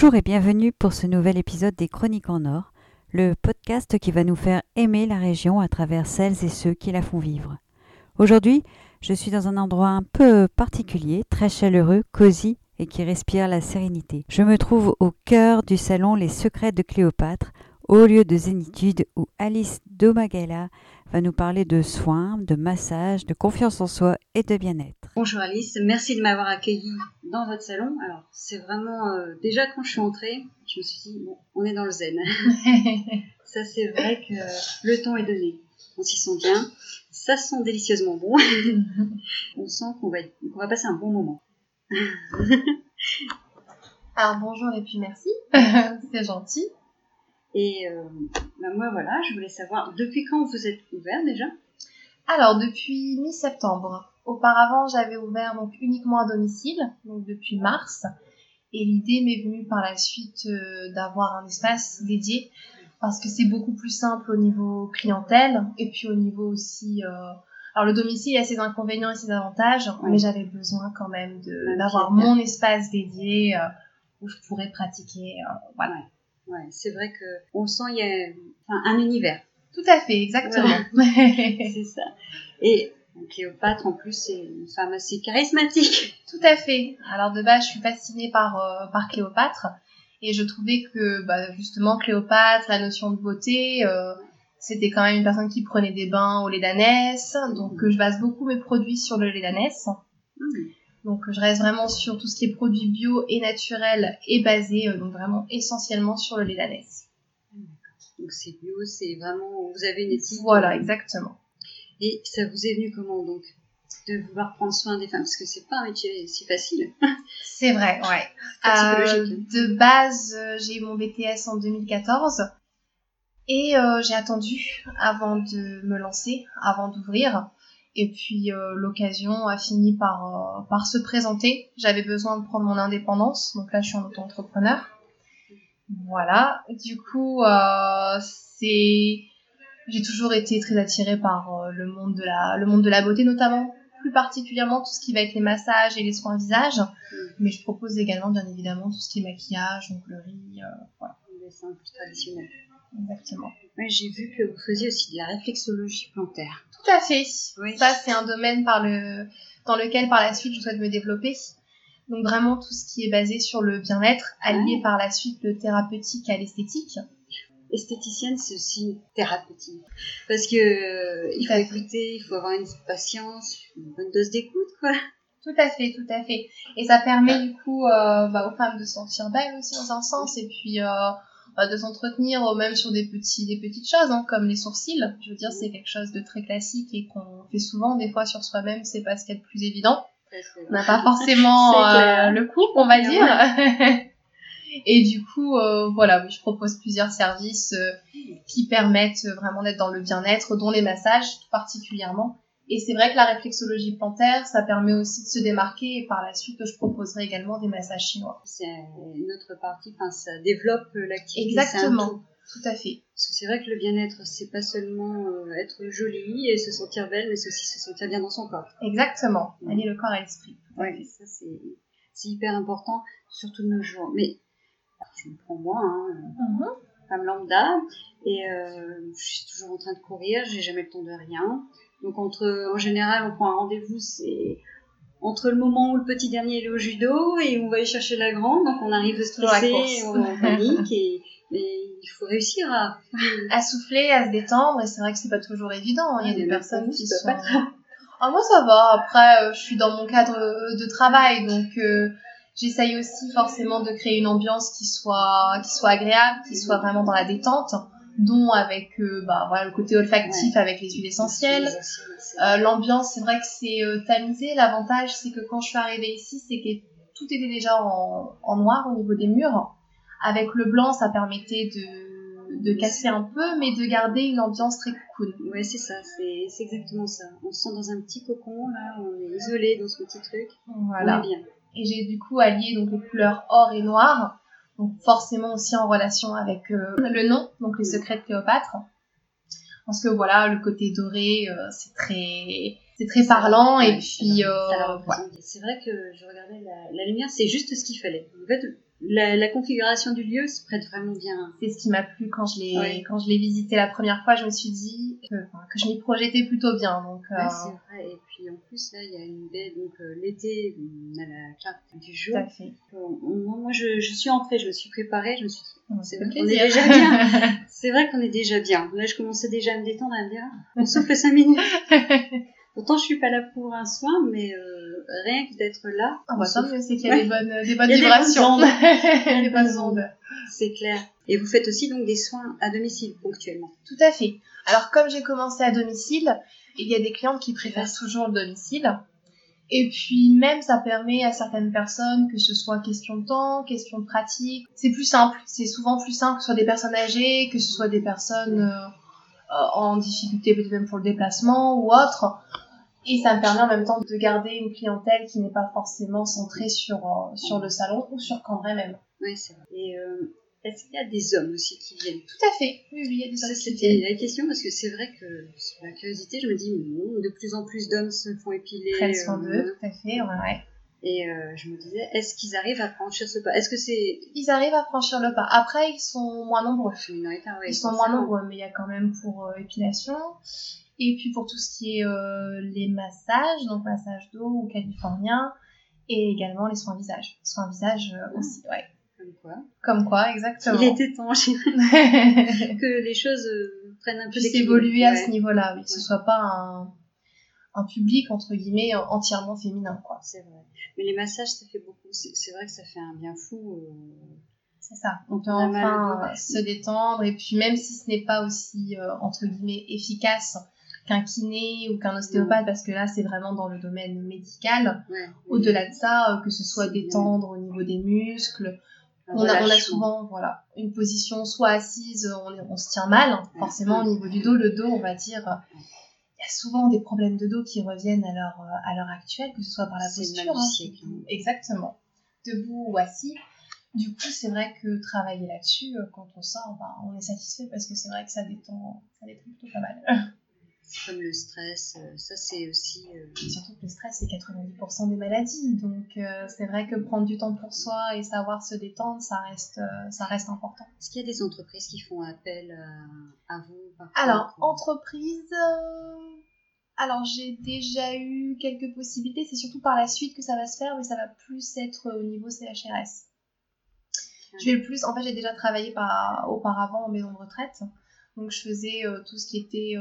Bonjour et bienvenue pour ce nouvel épisode des Chroniques en Or, le podcast qui va nous faire aimer la région à travers celles et ceux qui la font vivre. Aujourd'hui, je suis dans un endroit un peu particulier, très chaleureux, cosy et qui respire la sérénité. Je me trouve au cœur du salon Les Secrets de Cléopâtre, au lieu de zénitude où Alice Domagala va nous parler de soins, de massage, de confiance en soi et de bien-être. Bonjour Alice, merci de m'avoir accueillie dans votre salon. Alors c'est vraiment euh, déjà quand je suis entrée, je me suis dit bon, on est dans le zen. Ça c'est vrai que le temps est donné. On s'y sent bien, ça sent délicieusement bon. on sent qu'on va, passer un bon moment. Alors bonjour et puis merci, c'est gentil. Et euh, bah, moi voilà, je voulais savoir depuis quand vous êtes ouvert déjà? Alors depuis mi-septembre. Auparavant j'avais ouvert donc uniquement à domicile, donc depuis mars. Et l'idée m'est venue par la suite euh, d'avoir un espace dédié parce que c'est beaucoup plus simple au niveau clientèle et puis au niveau aussi. Euh... Alors le domicile a ses inconvénients et ses avantages, mais j'avais besoin quand même Un d'avoir mon espace dédié euh, où je pourrais pratiquer. voilà. Ouais, c'est vrai que on sent il y a enfin, un univers. Tout à fait, exactement. c'est ça. Et Cléopâtre en plus c'est une femme assez charismatique. Tout à fait. Alors de base, je suis fascinée par euh, par Cléopâtre et je trouvais que bah, justement Cléopâtre, la notion de beauté, euh, c'était quand même une personne qui prenait des bains au lait d'ânesse. Donc euh, je base beaucoup mes produits sur le lait d'ânesse. Hmm. Donc je reste vraiment sur tout ce qui est produits bio et naturels et basé euh, donc vraiment essentiellement sur le lait d'ânesse. Donc c'est bio, c'est vraiment vous avez une éthique. Voilà, exactement. Et ça vous est venu comment donc de vouloir prendre soin des femmes? Parce que c'est pas un métier si facile. C'est vrai, ouais. Euh, de base, euh, j'ai eu mon BTS en 2014 et euh, j'ai attendu avant de me lancer, avant d'ouvrir. Et puis euh, l'occasion a fini par, par se présenter. J'avais besoin de prendre mon indépendance, donc là je suis en auto-entrepreneur. Voilà. Du coup, c'est j'ai toujours été très attirée par euh, le monde de la le monde de la beauté notamment, plus particulièrement tout ce qui va être les massages et les soins visage. Mais je propose également, bien évidemment, tout ce qui est maquillage, onglerie, euh, voilà, Le dessin plus traditionnel. exactement. Ouais, j'ai vu que vous faisiez aussi de la réflexologie plantaire. Tout à fait. Oui. Ça, c'est un domaine par le, dans lequel, par la suite, je souhaite me développer. Donc vraiment tout ce qui est basé sur le bien-être, allié Ouais. par la suite le thérapeutique à l'esthétique. Esthéticienne, c'est aussi thérapeutique. Parce que euh, il faut écouter, il faut avoir une patience, une bonne dose d'écoute, quoi. Tout à fait, tout à fait. Et ça permet du coup euh, bah, aux femmes de se sentir belles aussi dans un sens, et puis euh, bah, de s'entretenir même sur des petits, des petites choses hein, comme les sourcils. Je veux dire, c'est quelque chose de très classique et qu'on fait souvent des fois sur soi-même. C'est pas ce qu'il y a de plus évident. On n'a pas forcément le coup, on va dire. Et du coup, euh, voilà, oui, je propose plusieurs services euh, qui permettent euh, vraiment d'être dans le bien-être, dont les massages tout particulièrement. Et c'est vrai que la réflexologie plantaire, ça permet aussi de se démarquer. Et par la suite, je proposerai également des massages chinois. C'est une autre partie, enfin, ça développe euh, l'activité. Exactement. tout. À fait. Parce que c'est vrai que le bien-être, c'est pas seulement euh, être jolie et se sentir belle, mais c'est aussi se sentir bien dans son corps. Exactement. Allier le corps à l'esprit. Ouais, ça c'est c'est hyper important, surtout de nos jours. Mais je me prends moi, hein, Mhm. femme lambda, et euh, je suis toujours en train de courir, j'ai jamais le temps de rien. Donc entre, en général, on prend un rendez-vous, c'est entre le moment où le petit dernier est au judo et où on va aller chercher la grande, donc on arrive stressé, on est en panique, et, il faut réussir à... À souffler, à se détendre. Et c'est vrai que c'est pas toujours évident. Il y a des personnes qui sont. pas Ah, moi, ça va. Après, euh, je suis dans mon cadre de travail, donc euh, j'essaye aussi forcément de créer une ambiance qui soit, qui soit agréable, qui soit vraiment dans la détente, dont avec euh, bah, voilà, le côté olfactif avec les huiles essentielles. Euh, L'ambiance, c'est vrai que c'est euh, tamisé. L'avantage, c'est que quand je suis arrivée ici, c'est que tout était déjà en, en noir au niveau des murs. Avec le blanc, ça permettait de, de casser un peu, mais de garder une ambiance très cool. Ouais, c'est ça, c'est c'est exactement ça. On se sent dans un petit cocon, là, on est isolé dans ce petit truc. Voilà. On est bien. Et j'ai du coup allié donc les couleurs or et noir, donc forcément aussi en relation avec euh, le nom, donc les secrets de Cléopâtre. Parce que voilà, le côté doré, euh, c'est très c'est très parlant et puis euh, c'est vrai que je regardais la, la lumière, c'est juste ce qu'il fallait. En fait, la, la, configuration du lieu se prête vraiment bien. C'est ce qui m'a plu quand je l'ai quand je l'ai visité la première fois. Je me suis dit que, que je m'y projetais plutôt bien. Donc c'est vrai. Et puis en plus là, il y a une baie donc euh, l'été, on a la carte du jour. Tout à fait. moi, je, je, suis entrée, je me suis préparée, je me suis dit, oh, c'est vrai qu'on est déjà bien. c'est vrai qu'on est déjà bien. Là, je commençais déjà à me détendre, à me dire, ah, on souffle cinq minutes. Pourtant, je suis pas là pour un soin, mais euh, rien que d'être là. Ah bah c'est qu'il y a des bonnes, des bonnes vibrations. Des bonnes ondes. C'est clair. Et vous faites aussi donc des soins à domicile ponctuellement. Tout à fait. Alors comme j'ai commencé à domicile, il y a des clientes qui préfèrent toujours le domicile. Et puis même ça permet à certaines personnes que ce soit question de temps, question de pratique, c'est plus simple. C'est souvent plus simple que ce soit des personnes âgées, que ce soit des personnes euh, en difficulté peut-être même pour le déplacement ou autre. Et ça me permet en même temps de garder une clientèle qui n'est pas forcément centrée sur, euh, sur le salon ou sur Cambrai même. Oui, c'est vrai. Euh, est-ce qu'il y a des hommes aussi qui viennent Tout à fait. Oui, oui, il y a des hommes. C'était la question parce que c'est vrai que, sur la curiosité, je me dis, de plus en plus d'hommes se font épiler. Prennent soin d'eux, tout à fait, ouais. Et euh, je me disais, est-ce qu'ils arrivent à franchir ce pas? Est-ce que c'est Ils arrivent à franchir le pas. Après, ils sont moins nombreux. Ils sont moins nombreux, mais il y a quand même pour euh, épilation. Et puis pour tout ce qui est euh, les massages, donc massage dos ou californien, et également les soins visage. Soins visage euh, aussi, ouais. Comme quoi Comme quoi, exactement. Il était temps, que les choses euh, prennent un peu évoluer à ce niveau-là, oui, que ce soit pas un, un public entre guillemets entièrement féminin, quoi. C'est vrai. Mais les massages, ça fait beaucoup. C'est vrai que ça fait un bien fou. C'est ça. On peut enfin se détendre et puis même si ce n'est pas aussi entre guillemets efficace qu'un kiné ou qu'un ostéopathe, parce que là, c'est vraiment dans le domaine médical. Au-delà de ça, euh, que ce soit détendre au niveau des muscles, on a, on a, souvent voilà une position soit assise, on, on se tient mal, hein. forcément au niveau du dos, le dos, on va dire, il y a souvent des problèmes de dos qui reviennent à l'heure à l'heure actuelle, que ce soit par la posture, hein, hein. exactement, debout ou assis. Du coup, c'est vrai que travailler là-dessus, euh, quand on sort, ben, on est satisfait parce que c'est vrai que ça détend, ça détend plutôt pas mal. comme le stress, euh, ça c'est aussi... Euh, surtout que le stress c'est 90% des maladies, donc euh, c'est vrai que prendre du temps pour soi et savoir se détendre, ça reste, ça reste important. Est-ce qu'il y a des entreprises qui font appel à, vous Alors, entreprise... Alors j'ai déjà eu quelques possibilités, c'est surtout par la suite que ça va se faire, mais ça va plus être au niveau CHRS. Je vais le plus, en fait j'ai déjà travaillé par, auparavant en maison de retraite, donc je faisais tout ce qui était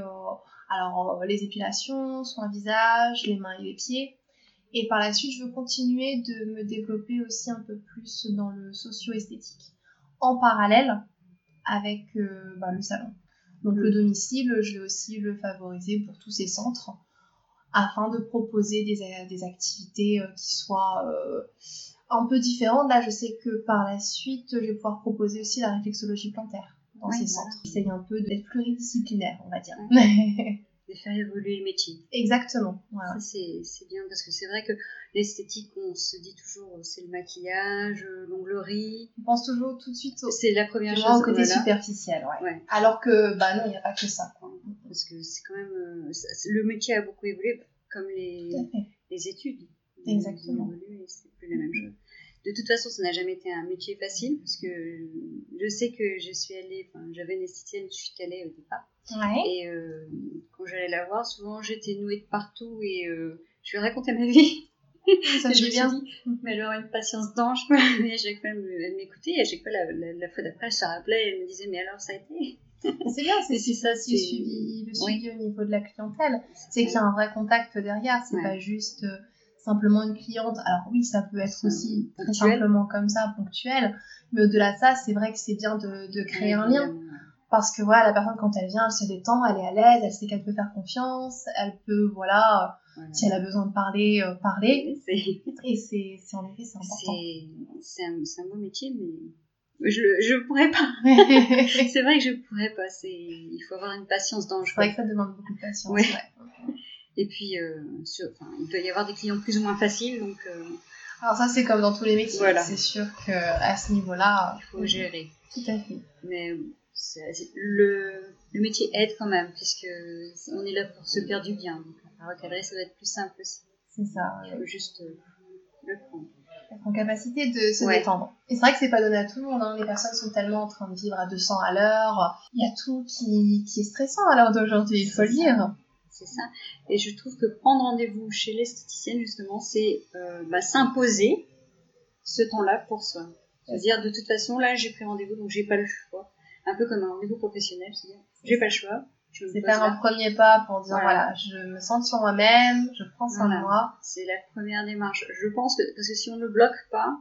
alors, euh, les épilations, soins visage, les mains et les pieds. Et par la suite, je veux continuer de me développer aussi un peu plus dans le socio-esthétique, en parallèle avec euh, bah, le salon. Donc le domicile, je vais aussi le favoriser pour tous ces centres afin de proposer des, des activités euh, qui soient un peu différentes. Là, je sais que par la suite, je vais pouvoir proposer aussi la réflexologie plantaire dans ces centres. J'essaye un peu d'être pluridisciplinaire, on va dire. de faire évoluer le métier. Exactement. Voilà. c'est bien parce que c'est vrai que l'esthétique, on se dit toujours euh, c'est le maquillage, euh, l'onglerie. On pense toujours tout de suite au, c'est la première chose, au côté superficiel. Ouais. Alors que bah non, il n'y a pas que ça. Parce que c'est quand même euh, le métier a beaucoup évolué comme les, les études. Exactement. C'est plus la même chose de toute façon, ça n'a jamais été un métier facile parce que je sais que je suis allée, enfin, j'avais une esthéticienne Calais au départ. Et euh, quand j'allais la voir, souvent j'étais nouée de partout et euh, je lui racontais ma vie. Ça je bien. Dit, mais elle aurait une patience d'ange. Et à chaque fois, elle m'écoutait. Et à chaque fois, la, la, fois d'après, elle se rappelait. Elle me disait, mais alors, ça a été? C'est bien, c'est ça, c'est le suivi, le suivi au niveau de la clientèle. C'est qu'il y a un vrai contact derrière. C'est pas juste. Simplement une cliente. Alors oui, ça peut être aussi très simplement comme ça, ponctuel. Mais au-delà de ça, c'est vrai que c'est bien de, de créer un lien. Parce que voilà, la personne quand elle vient, elle se détend, elle est à l'aise, elle sait qu'elle peut faire confiance, elle peut, voilà, si elle a besoin de parler, euh, parler. Et c'est, en effet, c'est important. C'est un, un, beau métier, mais je je pourrais pas c'est vrai que je pourrais pas c'est il faut avoir une patience dangereuse c'est vrai que ça demande beaucoup de patience ouais. Et puis, euh, il doit y avoir des clients plus ou moins faciles, donc. Euh, alors ça, c'est comme dans tous les métiers. Voilà. C'est sûr que à ce niveau-là, il faut gérer. Tout à fait. Mais le, le métier aide quand même, puisque on est là pour se faire du bien. À recadrer, ça va être plus simple aussi. C'est ça. Il faut juste euh, le prendre. Être en capacité de se détendre. Et c'est vrai que c'est pas donné à tout le monde. Hein. Les personnes sont tellement en train de vivre à 200 à l'heure. Il y a tout qui, qui est stressant à l'heure d'aujourd'hui, il faut le dire. C'est ça. Et je trouve que prendre rendez-vous chez l'esthéticienne, justement, c'est euh, bah, s'imposer ce temps-là pour soi. C'est-à-dire, de toute façon, là, j'ai pris rendez-vous, donc j'ai pas le choix. Un peu comme un rendez-vous professionnel, c'est-à-dire, j'ai pas le choix. C'est faire un premier pas pour dire, voilà. je me sens sur moi-même, je prends soin de moi. C'est la première démarche. Je pense que, parce que si on ne bloque pas,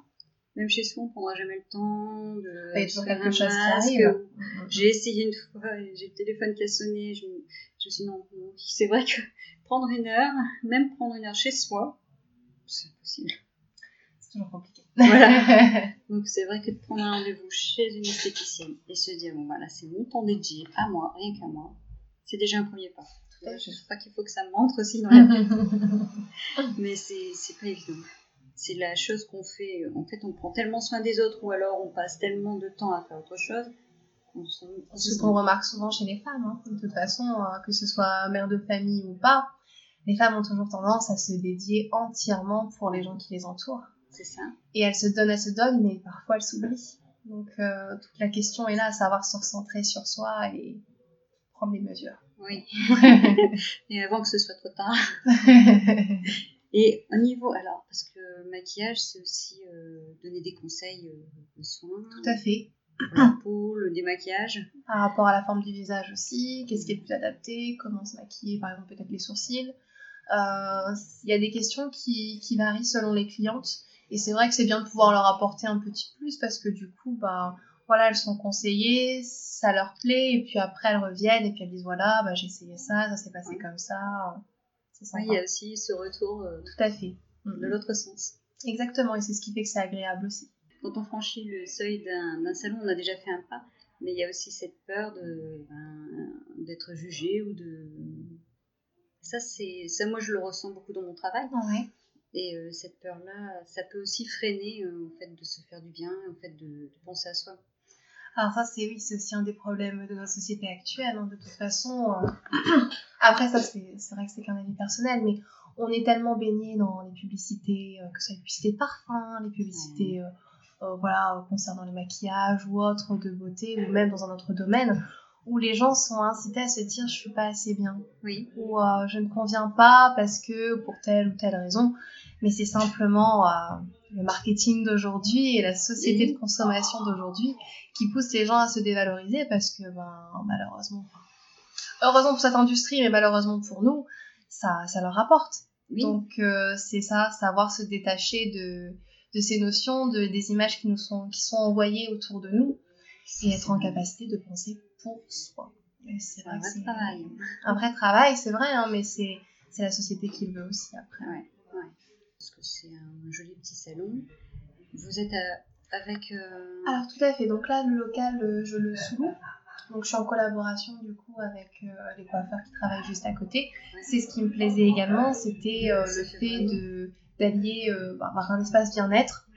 même chez soi, on prendra jamais le temps de. Il y a toujours quelque chose qui arrive. Mm, mm, j'ai essayé une fois, j'ai le téléphone qui a sonné, je, je me suis dit non, c'est vrai que prendre une heure, même prendre une heure chez soi, c'est impossible. C'est toujours compliqué. Voilà. Donc c'est vrai que de prendre un rendez-vous chez une esthéticienne et se dire, bon voilà, c'est mon temps dédié à moi, rien qu'à moi, c'est déjà un premier pas. Je ne sais pas qu'il faut que ça montre aussi dans la vie. Mais c'est pas évident. C'est la chose qu'on fait. En fait, on prend tellement soin des autres ou alors on passe tellement de temps à faire autre chose. Ce qu'on remarque souvent chez les femmes. Hein. De toute façon, euh, que ce soit mère de famille ou pas, les femmes ont toujours tendance à se dédier entièrement pour les gens qui les entourent. C'est ça. Et elles se donnent, elles se donnent, mais parfois elles s'oublient. Donc euh, toute la question est là, à savoir se recentrer sur soi et prendre des mesures. Oui. et avant que ce soit trop tard. et au niveau, alors, parce que maquillage, c'est aussi euh, donner des conseils euh, de soins. Tout à fait. La peau, le démaquillage. Par rapport à la forme du visage aussi, qu'est-ce qui est le plus adapté, comment se maquiller, par exemple, peut-être les sourcils. Euh, il y a des questions qui, qui varient selon les clientes. Et c'est vrai que c'est bien de pouvoir leur apporter un petit plus parce que du coup, bah, voilà, elles sont conseillées, ça leur plaît, et puis après elles reviennent et puis elles disent voilà, bah, j'ai essayé ça, ça s'est passé comme ça. Oui, il y a aussi ce retour euh, Tout à fait. de mm-hmm. l'autre sens. Exactement, et c'est ce qui fait que c'est agréable aussi. Quand on franchit le seuil d'un salon, on a déjà fait un pas, mais il y a aussi cette peur ben, d'être jugé ou de. Ça, c'est ça, moi je le ressens beaucoup dans mon travail. Ouais. Et euh, cette peur-là, ça peut aussi freiner euh, fait de se faire du bien, en fait de, de penser à soi. Alors ça, c'est oui, c'est aussi un des problèmes de notre société actuelle. Hein, de toute façon, euh. après ça, c'est vrai que c'est qu'un avis personnel, mais on est tellement baigné dans les publicités, que ce soit les publicités de parfum, les publicités, voilà, concernant le maquillage ou autres de beauté, ou même dans un autre domaine, où les gens sont incités à se dire je suis pas assez bien, oui. ou je ne conviens pas parce que pour telle ou telle raison mais c'est simplement euh, le marketing d'aujourd'hui et la société de consommation d'aujourd'hui qui pousse les gens à se dévaloriser parce que ben, malheureusement, heureusement pour cette industrie, mais malheureusement pour nous, ça, ça leur rapporte. Donc euh, c'est ça, savoir se détacher de, de ces notions, de, des images qui nous sont, qui sont envoyées autour de nous et être en capacité de penser pour soi. C'est un vrai travail. Un vrai travail, c'est vrai, hein, mais c'est la société qui le veut aussi après. Ouais parce que c'est un joli petit salon. Vous êtes euh, avec. Euh, Alors tout à fait. Donc là, le local, euh, je le sous. Donc je suis en collaboration du coup avec les coiffeurs qui travaillent juste à côté. C'est ce qui me plaisait également, c'était le fait de d'allier bah, un espace bien-être.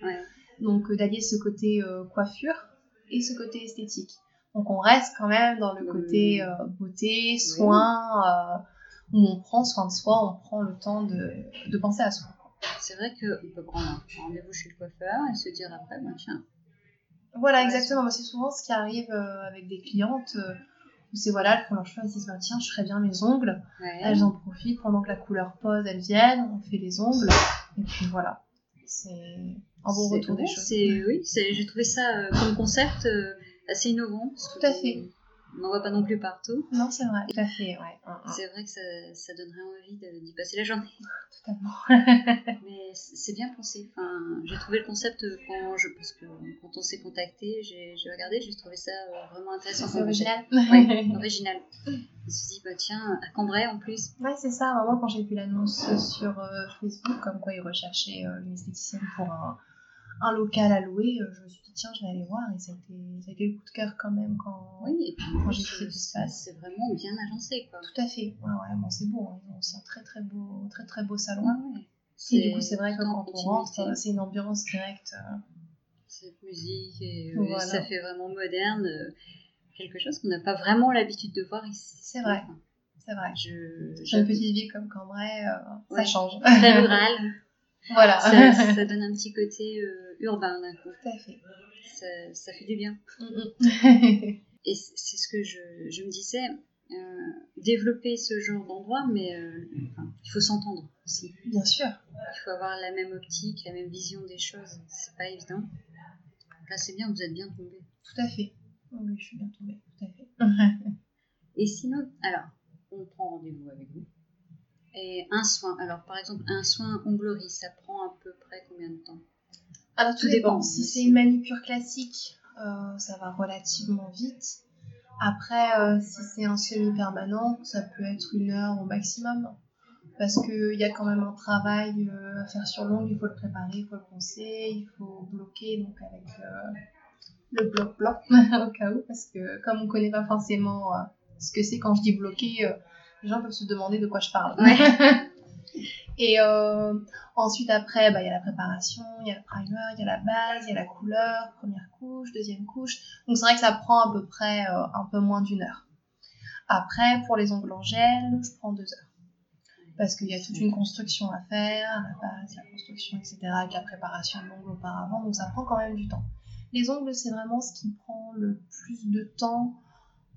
Donc d'allier ce côté coiffure et ce côté esthétique. Donc on reste quand même dans le côté beauté, soin, où on prend soin de soi, on prend le temps de, de penser à soi c'est vrai qu'on peut prendre un rendez-vous chez le coiffeur et se dire après, ben tiens. Voilà, exactement. C'est souvent ce qui arrive euh, avec des clientes euh, où c'est voilà, elles font leur choix, elles se disent bah, tiens, je ferais bien mes ongles. Elles en profitent pendant que la couleur pose, elles viennent, on fait les ongles. Et puis voilà. C'est un bon retour des choses. Oui, j'ai trouvé ça euh, comme concept assez innovant. Tout à fait on n'en voit pas non plus partout. Non, c'est vrai, tout à fait, ouais. C'est vrai que ça, ça donnerait envie d'y passer la journée. Totalement. Mais c'est bien pensé. Enfin, j'ai trouvé le concept quand je, parce que quand on s'est contacté, j'ai regardé, j'ai trouvé ça euh, vraiment intéressant. C'est original. Oui, original. Je me suis dit, bah tiens, à Cambrai en plus. Ouais, c'est ça. Moi, quand j'ai vu l'annonce sur euh, Facebook, comme quoi ils recherchaient euh, une esthéticienne pour un un local à louer, euh, je me suis dit tiens, je vais aller voir et ça a été, ça a été le coup de cœur quand même quand, oui, et puis, quand j'ai fait l'espace. C'est vraiment bien agencé quoi. Tout à fait, ouais, ouais, bon, c'est beau, hein. ils ont aussi un très très beau, très très beau salon. Ouais, et du coup, c'est vrai que quand on rentre, c'est une ambiance directe. Euh. Cette musique, et euh, ça fait vraiment moderne, quelque chose qu'on n'a pas vraiment l'habitude de voir ici. C'est vrai. C'est vrai. Je, J'ai une petite ville comme Cambrai, euh, ça change. très rural. voilà. ça, ça donne un petit côté euh, urbain d'un coup. Tout à fait. Ça, ça fait du bien. Et c'est ce que je, je me disais, euh, développer ce genre d'endroit, mais euh, enfin, il faut s'entendre aussi. Bien sûr. Il faut avoir la même optique, la même vision des choses. C'est pas évident. Là, c'est bien, vous êtes bien tombé. Tout à fait. Oui, je suis bien tombée. Tout à fait. Et sinon, alors, on prend rendez-vous avec vous. Et un soin, alors par exemple, un soin onglerie, ça prend à peu près combien de temps? Alors tout Tout dépend. dépend. Si c'est une manucure classique, euh, ça va relativement vite. Après, euh, si c'est un semi-permanent, ça peut être une heure au maximum. Parce qu'il y a quand même un travail euh, à faire sur l'ongle, il faut le préparer, il faut le poncer, il faut bloquer donc avec le bloc blanc au cas où. Parce que comme on ne connaît pas forcément ce que c'est quand je dis bloquer, les gens peuvent se demander de quoi je parle. Ouais. Et euh, ensuite, après, bah, il y a la préparation, il y a le primer, il y a la base, il y a la couleur, première couche, deuxième couche. Donc c'est vrai que ça prend à peu près euh, un peu moins d'une heure. Après, pour les ongles en gel, je prends deux heures. Parce qu'il y a toute une construction à faire, la base, la construction, etc., avec la préparation de l'ongle auparavant, donc ça prend quand même du temps. Les ongles, c'est vraiment ce qui prend le plus de temps,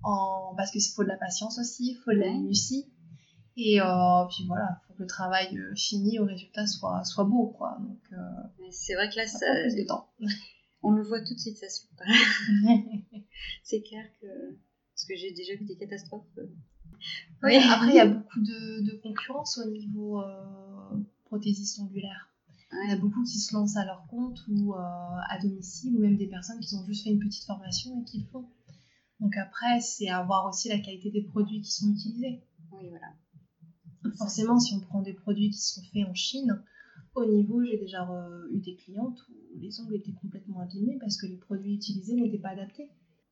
en... parce qu'il faut de la patience aussi, il faut de la minutie. Et euh, puis voilà, il faut que le travail euh, fini au résultat soit, soit beau, quoi. Donc, euh, C'est vrai que là, ça plus de temps. on le voit tout de suite, ça se pas. C'est clair que. Parce que j'ai déjà vu des catastrophes. Ouais, Après, il y a beaucoup de, de concurrence au niveau prothésiste ongulaire. Il y a beaucoup qui se lancent à leur compte ou à domicile, ou même des personnes qui ont juste fait une petite formation et qui le font. Donc après, c'est à voir aussi la qualité des produits qui sont utilisés. Oui, voilà. Forcément, si on prend des produits qui sont faits en Chine, au niveau, j'ai déjà euh, eu des clientes où les ongles étaient complètement abîmés parce que les produits utilisés n'étaient pas adaptés.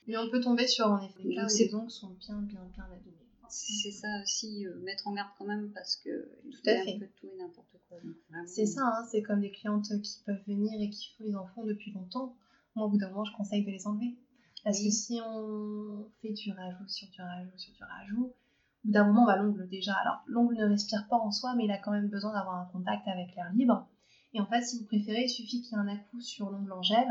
Mais on peut tomber sur en effet des cas où les ongles sont bien, bien, bien abîmés. C'est ça aussi, euh, mettre en garde quand même, parce que Tout à fait. un peu de tout et n'importe quoi. C'est ça, hein, c'est comme des clientes qui peuvent venir et qui font les enfants depuis longtemps. Moi, au bout d'un moment, je conseille de les enlever. Parce Oui. que si on fait du rajout sur du rajout sur du rajout, bout d'un moment, bah, l'ongle déjà. Alors, l'ongle ne respire pas en soi, mais il a quand même besoin d'avoir un contact avec l'air libre. Et en fait, si vous préférez, il suffit qu'il y ait un à-coup sur l'ongle en gel,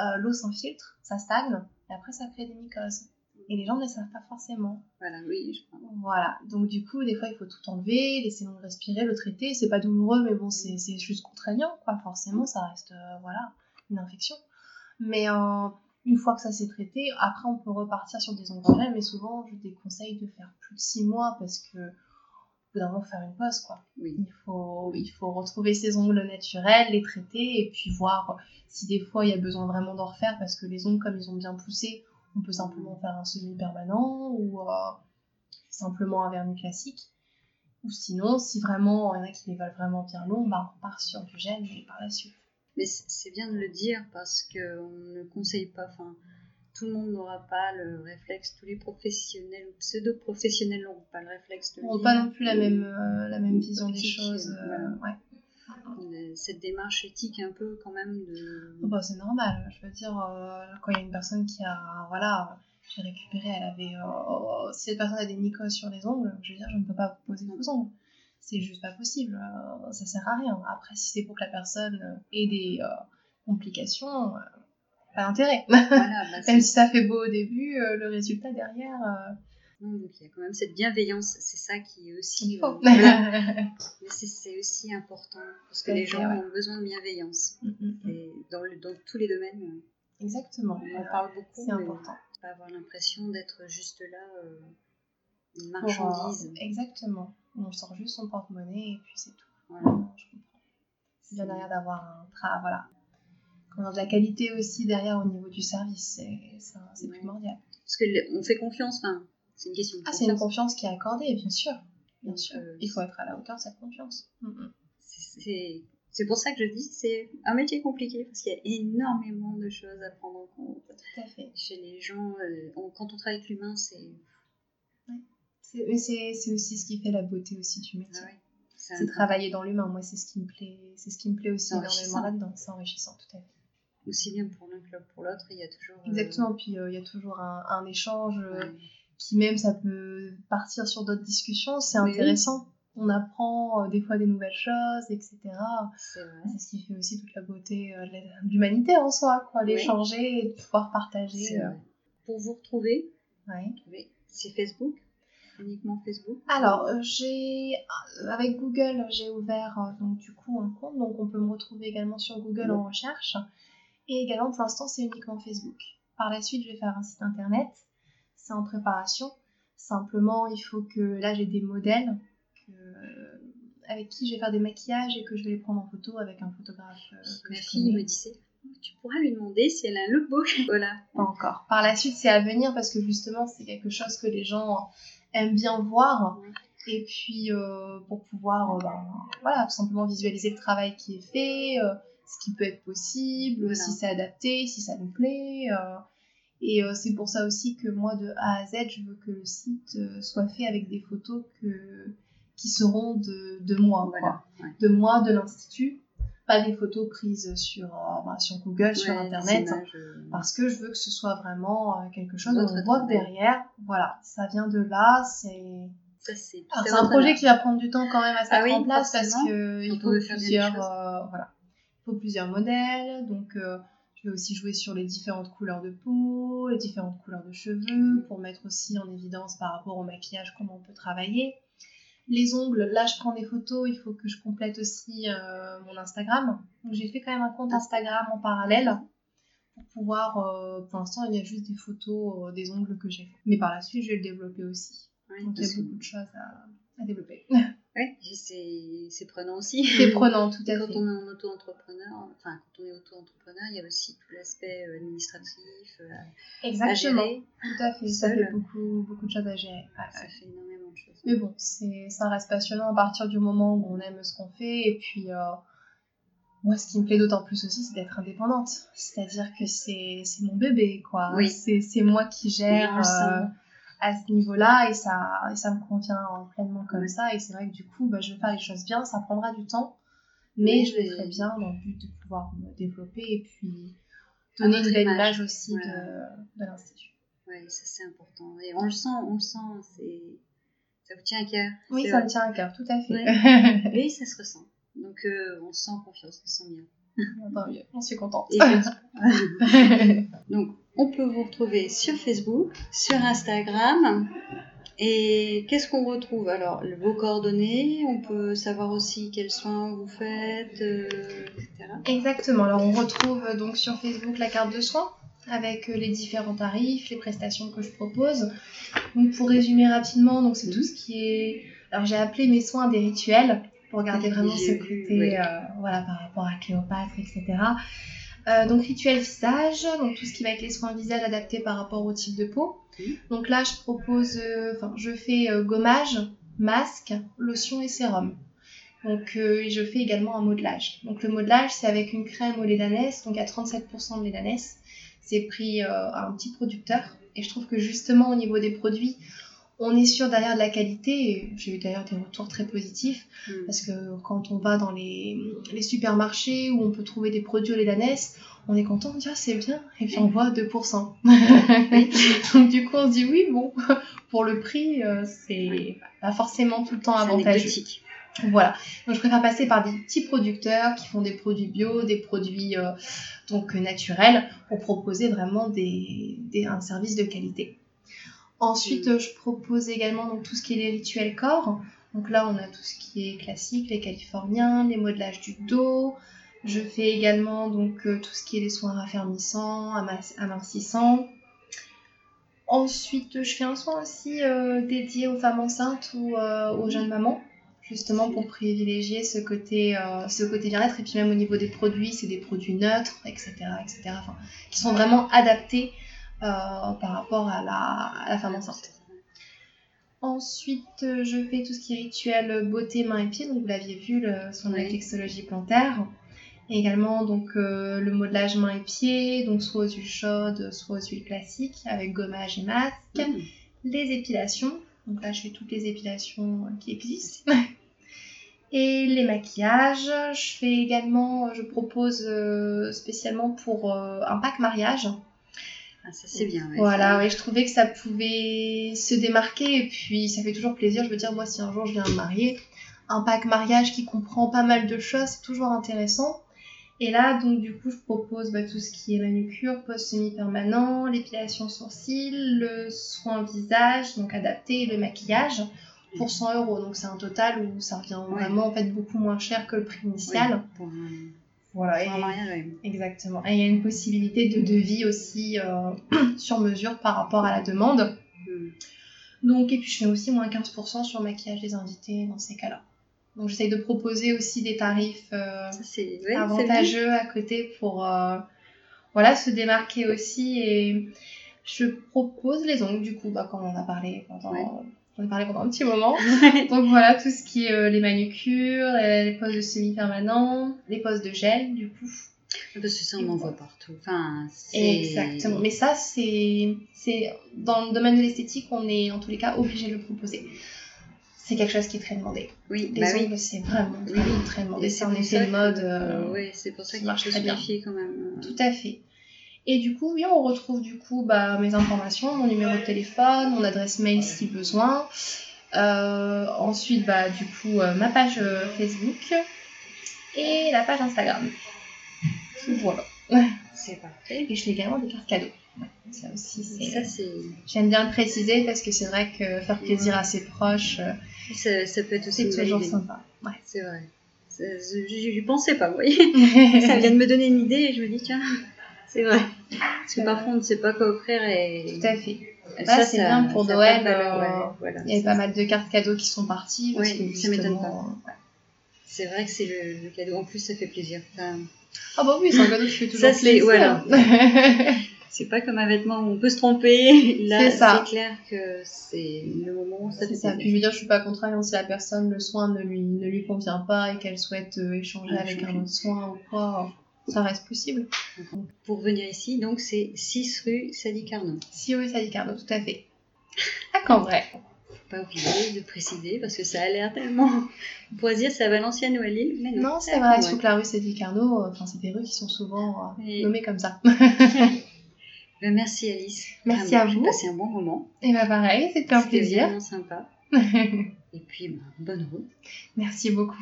euh, l'eau s'infiltre, ça stagne, et après, ça crée des mycoses. Et les gens ne le savent pas forcément. Voilà, oui, je crois. Voilà, donc du coup, des fois, il faut tout enlever, laisser l'ongle respirer, le traiter. C'est pas douloureux, mais bon, c'est c'est juste contraignant, quoi. Forcément, ça reste, euh, voilà, une infection. Mais euh, une fois que ça s'est traité, après, on peut repartir sur des ongles en gel, mais souvent, je déconseille de faire plus de 6 mois parce que, au bout d'un moment, faut faire une pause, quoi. Oui. Il faut, il faut retrouver ses ongles naturels, les traiter, et puis voir si des fois, il y a besoin vraiment d'en refaire parce que les ongles, comme ils ont bien poussé, on peut simplement faire un semi-permanent ou euh, simplement un vernis classique. Ou sinon, si vraiment il y en a qui les veulent vraiment bien longs, bah on repart sur du gel mais par la suite. Mais c'est bien de le dire parce qu'on ne conseille pas, enfin, tout le monde n'aura pas le réflexe, tous les professionnels ou pseudo-professionnels n'auront pas le réflexe de On n'a lire pas non plus la même, euh, la même vision des choses. euh, euh, ouais. Euh, cette démarche éthique un peu quand même de... Oh, bah, c'est normal. Je veux dire, euh, quand il y a une personne qui a. Voilà, j'ai récupéré, elle avait. euh, si cette personne a des mycoses sur les ongles, je veux dire, je ne peux pas poser vos ongles. C'est juste pas possible. euh, ça sert à rien. Après, si c'est pour que la personne euh, ait des euh, complications, euh, pas d'intérêt. Voilà, bah, Même si ça fait beau au début, le résultat derrière, non, donc il y a quand même cette bienveillance, c'est ça qui est aussi... voilà. Mais c'est- aussi important parce que les gens ouais. ont besoin de bienveillance. Mm, mm, mm. Et dans, le- dans tous les domaines, Exactement. on en parle beaucoup, C'est important. pas avoir l'impression d'être juste là, une Pour, euh, marchandise. exactement. On sort juste son porte-monnaie et puis c'est tout. Voilà. Je comprends. C'est bien derrière d'avoir un tra voilà. Comment dire, de la qualité aussi derrière au niveau du service, c'est Ouais. primordial. Parce que le- on fait confiance, enfin, c'est une question de Ah, c'est une confiance. qui est accordée, bien sûr. Bien sûr. euh, Il faut être à la hauteur de cette confiance. Mm, mm. C'est- C'est c'est pour ça que je dis que c'est un métier compliqué parce qu'il y a énormément de choses à prendre en compte. Tout à fait. Chez les gens, euh, on- quand on travaille avec l'humain, c'est C'est mais c'est- c'est aussi ce qui fait la beauté aussi du métier. ah ouais, c'est travailler dans l'humain. Moi, c'est ce qui me plaît. C'est ce qui me plaît aussi énormément là-dedans. C'est enrichissant, tout à fait. aussi bien pour l'un que pour l'autre. Il y a toujours. euh, Exactement. Puis euh, il y a toujours un, un échange. euh, ouais. Puis même, ça peut partir sur d'autres discussions, c'est intéressant. On apprend euh, des fois des nouvelles choses, etc. C'est ce qui fait aussi toute la beauté de l'humanité en soi, quoi, l'échanger et de pouvoir partager. Pour vous retrouver, c'est Facebook uniquement Facebook Alors, j'ai avec Google, j'ai ouvert donc du coup un compte, donc on peut me retrouver également sur Google en recherche. Et également, pour l'instant, c'est uniquement Facebook. Par la suite, je vais faire un site internet. C'est en préparation. Simplement, il faut que là, j'ai des modèles avec qui je vais faire des maquillages et que je vais les prendre en photo avec un photographe euh, que Ma fille me disait tu pourras lui demander si elle a un lookbook. voilà. Pas encore. Par la suite, c'est à venir parce que justement, c'est quelque chose que les gens aiment bien voir. Et puis, euh, pour pouvoir, euh, ben, voilà, tout simplement visualiser le travail qui est fait, ce qui peut être possible, si c'est adapté, si ça nous plaît. Euh, et euh, c'est pour ça aussi que moi, de A à Z, je veux que le site euh, soit fait avec des photos que, qui seront de, de moi, quoi. De moi, de l'Institut. Pas des photos prises sur, bah, sur Google, sur Internet. Parce que je veux que ce soit vraiment quelque chose où on voit derrière, voilà, ça vient de là, c'est... C'est un projet qui va prendre du temps quand même à se ah mettre en place parce qu'il faut plusieurs, voilà, il faut plusieurs modèles, donc euh, je vais aussi jouer sur les différentes couleurs de peau, les différentes couleurs de cheveux, pour mettre aussi en évidence par rapport au maquillage comment on peut travailler. Les ongles, là je prends des photos, il faut que je complète aussi euh, mon Instagram. Donc j'ai fait quand même un compte Instagram en parallèle pour pouvoir, euh, pour l'instant il y a juste des photos des ongles que j'ai fait. Mais par la suite je vais le développer aussi. Donc il y a beaucoup de choses à développer. Oui, c'est prenant aussi. C'est prenant, tout à fait. Quand on est en auto-entrepreneur, enfin, quand on est auto-entrepreneur, il y a aussi tout l'aspect euh, administratif euh, Exactement. à gérer. Tout à fait, ça fait beaucoup, beaucoup de choses à gérer. ça fait énormément de choses. Mais bon, ça reste passionnant à partir du moment où on aime ce qu'on fait. Et puis, euh, moi, ce qui me plaît d'autant plus aussi, c'est d'être indépendante. C'est-à-dire que c'est mon bébé, quoi. Oui. C'est moi qui gère à ce niveau-là et ça, ça me convient pleinement comme ça. Et c'est vrai que du coup, bah, je vais faire les choses bien, ça prendra du temps, mais je le ferai bien dans le but de pouvoir me développer et puis donner une belle image, aussi de, de l'Institut. Oui, ça c'est important. Et on le sent, on le sent, c'est... ça vous tient à cœur. Oui, ça me tient à cœur, tout à fait. Oui, ça se ressent. Donc euh, on sent confiance, on sent bien. Tant mieux, on suis contente. Donc on peut vous retrouver sur Facebook, sur Instagram. Et qu'est-ce qu'on retrouve Alors, vos coordonnées, on peut savoir aussi quels soins vous faites, euh, etc. Exactement. Alors, on retrouve euh, donc sur Facebook la carte de soins avec euh, les différents tarifs, les prestations que je propose. Donc, pour résumer rapidement, donc c'est tout ce qui est. Alors, j'ai appelé mes soins des rituels pour garder vraiment ce côté, voilà, par rapport à Cléopâtre, etc. Euh, donc rituel visage, donc tout ce qui va être les soins visage adaptés par rapport au type de peau. Donc là, je propose, euh, enfin, je fais euh, gommage, masque, lotion et sérum. Donc je fais également un modelage. Donc le modelage, c'est avec une crème au lait d'ânesse, donc à 37% de lait d'ânesse. C'est pris à un petit producteur. Et je trouve que justement au niveau des produits, on est sûr derrière de la qualité. J'ai eu d'ailleurs des retours très positifs mm. parce que quand on va dans les, supermarchés où on peut trouver des produits d'ânesse, on est content, on dit ah, c'est bien, et puis on voit 2%. Donc du coup on se dit oui, bon, pour le prix, euh, c'est pas forcément tout le temps avantageux. Voilà, donc je préfère passer par des petits producteurs qui font des produits bio, des produits euh, donc naturels pour proposer vraiment des, un service de qualité. Ensuite, mm. je propose également donc, tout ce qui est les rituels corps. Donc là, on a tout ce qui est classique, les californiens, les modelages du dos. Je fais également donc euh, tout ce qui est les soins raffermissants, amincissants. Ensuite, je fais un soin aussi euh, dédié aux femmes enceintes ou euh, aux jeunes mamans, justement pour privilégier ce côté, ce côté bien-être. Et puis même au niveau des produits, c'est des produits neutres, etc., etc. qui sont vraiment adaptés par rapport à la, femme enceinte. Ensuite, euh, je fais tout ce qui est rituel beauté, mains et pieds. Donc, vous l'aviez vu, le, son réflexologie plantaire. Et également, donc, euh, le modelage mains et pieds, donc soit aux huiles chaudes, soit aux huiles classiques, avec gommage et masque. Mm. Les épilations. Donc là, je fais toutes les épilations qui existent. et les maquillages. Je fais également, je propose spécialement pour un pack mariage Ah, ça c'est bien. ouais, Voilà, je trouvais que ça pouvait se démarquer et puis ça fait toujours plaisir. Je veux dire, moi, si un jour je viens me marier, un pack mariage qui comprend pas mal de choses, c'est toujours intéressant. Et là, donc, du coup, je propose bah, tout ce qui est manucure, pose semi-permanent, l'épilation sourcils, le soin visage, donc adapté, et le maquillage pour 100 euros. Donc, c'est un total où ça revient Ouais. vraiment en fait beaucoup moins cher que le prix initial. Oui, pour un, Voilà, et- mariage. Exactement. Et il y a une possibilité de devis aussi euh, sur mesure par rapport à la demande. Hmm. Donc, et puis je fais aussi moins 15% sur le maquillage des invités dans ces cas-là. Donc j'essaye de proposer aussi des tarifs euh, Ça ouais, avantageux à côté pour euh, voilà, se démarquer aussi. Et je propose les ongles du coup, bah, comme on a parlé pendant, Ouais. On a parlé pendant un petit moment. Donc voilà, tout ce qui est euh, les manucures, les, poses de semi-permanent, les poses de gel du coup. Parce que ça on en voit partout. Enfin, Exactement. Mais ça, c'est, c'est dans le domaine de l'esthétique, on est en tous les cas obligé de le proposer. C'est quelque chose qui est très demandé. Oui, Les bah oui. c'est vraiment Oui, très, oui. demandé. C'est un pour effet de mode. euh, ouais, c'est pour ça qui qu'il marche très bien. quand même. Tout à fait. Et du coup, oui, on retrouve du coup bah, mes informations, mon numéro de téléphone, mon adresse mail si besoin. Euh, ensuite, bah, du coup, euh, ma page euh, Facebook et la page Instagram. Voilà. C'est parfait. Et je fais également des cartes cadeaux. Ouais, ça aussi, c'est... J'aime bien le préciser parce que c'est vrai que faire plaisir à ses proches, ça, ça peut être aussi toujours sympa. Ouais. C'est vrai. J'y pensais pas, vous voyez. ça vient de me donner une idée et je me dis tiens, c'est vrai. Parce que parfois on ne sait pas quoi offrir et Tout à fait. ça, c'est bien pour ça Noël, pas euh, ouais, voilà. Il y avait pas mal de cartes cadeaux qui sont parties parce Oui, que ça m'étonne justement, ouais. C'est vrai que c'est le, le cadeau. En plus, ça fait plaisir. Enfin, Ah bah oui, c'est un cadeau qui fait toujours Ça, c'est- plaisir. voilà. c'est pas comme un vêtement où on peut se tromper. Là, C'est clair que c'est le moment où ça fait ça. Puis je veux dire, je suis pas contrariante si la personne, le soin ne lui, ne lui convient pas et qu'elle souhaite euh, échanger Ah, avec un autre soin ou quoi, ça reste possible. Pour venir ici, donc c'est 6 rue Sadi Carnot. Si oui, ça dit Cardo, tout à fait. À Cambrai. Faut pas oublier de préciser parce que ça a l'air tellement. On pourrait dire c'est à Valenciennes ou à Lille, mais non. Non, c'est vrai, surtout que la rue Sadi Carnot, euh, enfin, c'est des rues qui sont souvent euh, nommées comme ça. Ben, merci Alice. Merci à J'ai vous. passé un bon moment. Et bah pareil, c'était un C'était plaisir. vraiment sympa. Et puis, ben, bonne route. Merci beaucoup.